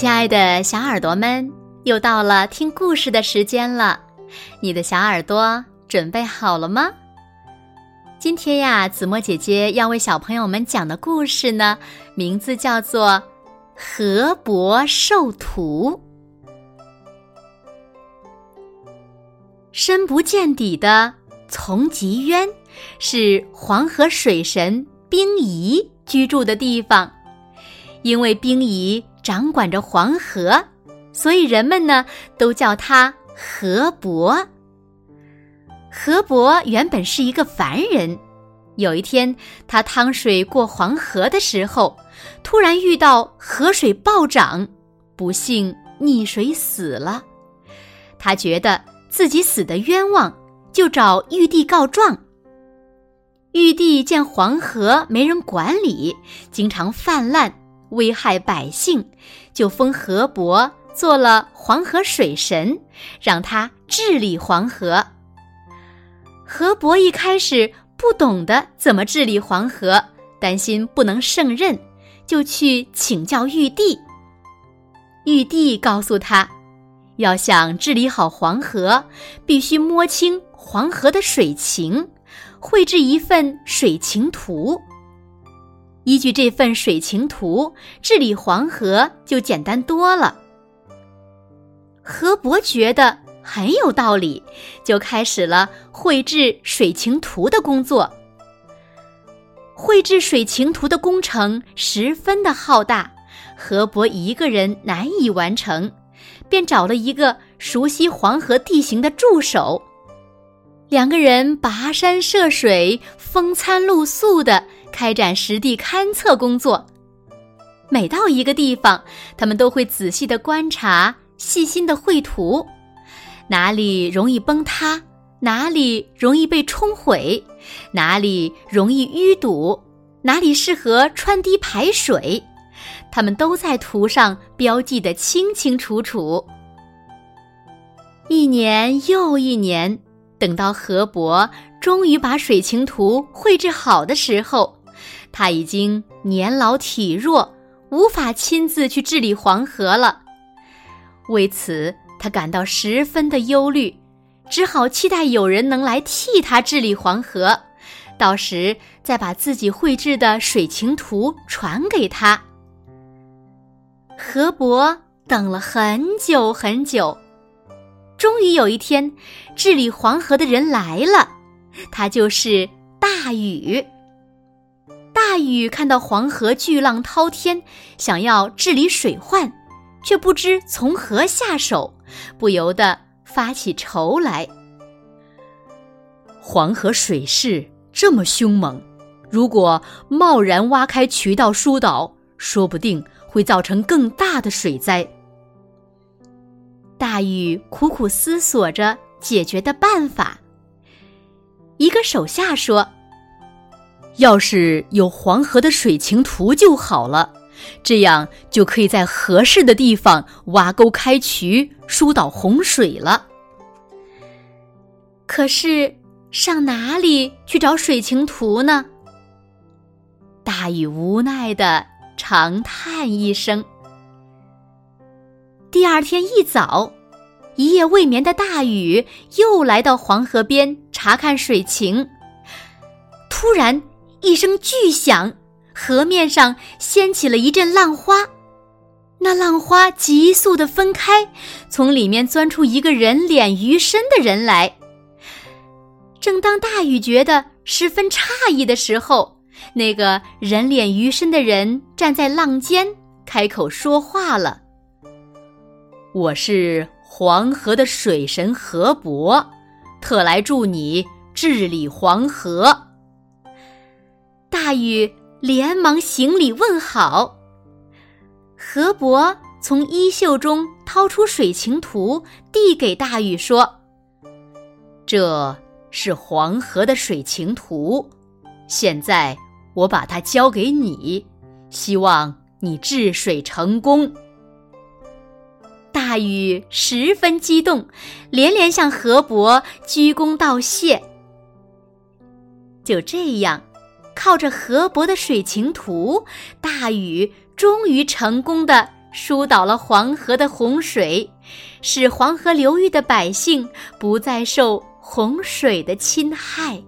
亲爱的小耳朵们，又到了听故事的时间了。你的小耳朵准备好了吗？今天呀，子墨姐姐要为小朋友们讲的故事呢，名字叫做《河伯授徒》。深不见底的丛极渊，是黄河水神冰仪居住的地方。因为冰仪掌管着黄河，所以人们呢都叫他河伯。河伯原本是一个凡人，有一天他趟水过黄河的时候，突然遇到河水暴涨，不幸溺水死了。他觉得自己死的冤枉，就找玉帝告状。玉帝见黄河没人管理，经常泛滥。危害百姓，就封河伯做了黄河水神，让他治理黄河。河伯一开始不懂得怎么治理黄河，担心不能胜任，就去请教玉帝。玉帝告诉他，要想治理好黄河，必须摸清黄河的水情，绘制一份水情图。依据这份水情图治理黄河就简单多了。河伯觉得很有道理，就开始了绘制水情图的工作。绘制水情图的工程十分的浩大，河伯一个人难以完成，便找了一个熟悉黄河地形的助手。两个人跋山涉水，风餐露宿的。开展实地勘测工作，每到一个地方，他们都会仔细的观察，细心的绘图，哪里容易崩塌，哪里容易被冲毁，哪里容易淤堵，哪里适合穿堤排水，他们都在图上标记的清清楚楚。一年又一年，等到河伯终于把水情图绘制好的时候。他已经年老体弱，无法亲自去治理黄河了。为此，他感到十分的忧虑，只好期待有人能来替他治理黄河，到时再把自己绘制的水情图传给他。河伯等了很久很久，终于有一天，治理黄河的人来了，他就是大禹。大禹看到黄河巨浪滔天，想要治理水患，却不知从何下手，不由得发起愁来。黄河水势这么凶猛，如果贸然挖开渠道疏导，说不定会造成更大的水灾。大禹苦苦思索着解决的办法。一个手下说。要是有黄河的水情图就好了，这样就可以在合适的地方挖沟开渠，疏导洪水了。可是上哪里去找水情图呢？大禹无奈的长叹一声。第二天一早，一夜未眠的大禹又来到黄河边查看水情，突然。一声巨响，河面上掀起了一阵浪花，那浪花急速的分开，从里面钻出一个人脸鱼身的人来。正当大禹觉得十分诧异的时候，那个人脸鱼身的人站在浪尖，开口说话了：“我是黄河的水神河伯，特来助你治理黄河。”大禹连忙行礼问好。河伯从衣袖中掏出水情图，递给大禹说：“这是黄河的水情图，现在我把它交给你，希望你治水成功。”大禹十分激动，连连向河伯鞠躬道谢。就这样。靠着河伯的水情图，大禹终于成功的疏导了黄河的洪水，使黄河流域的百姓不再受洪水的侵害。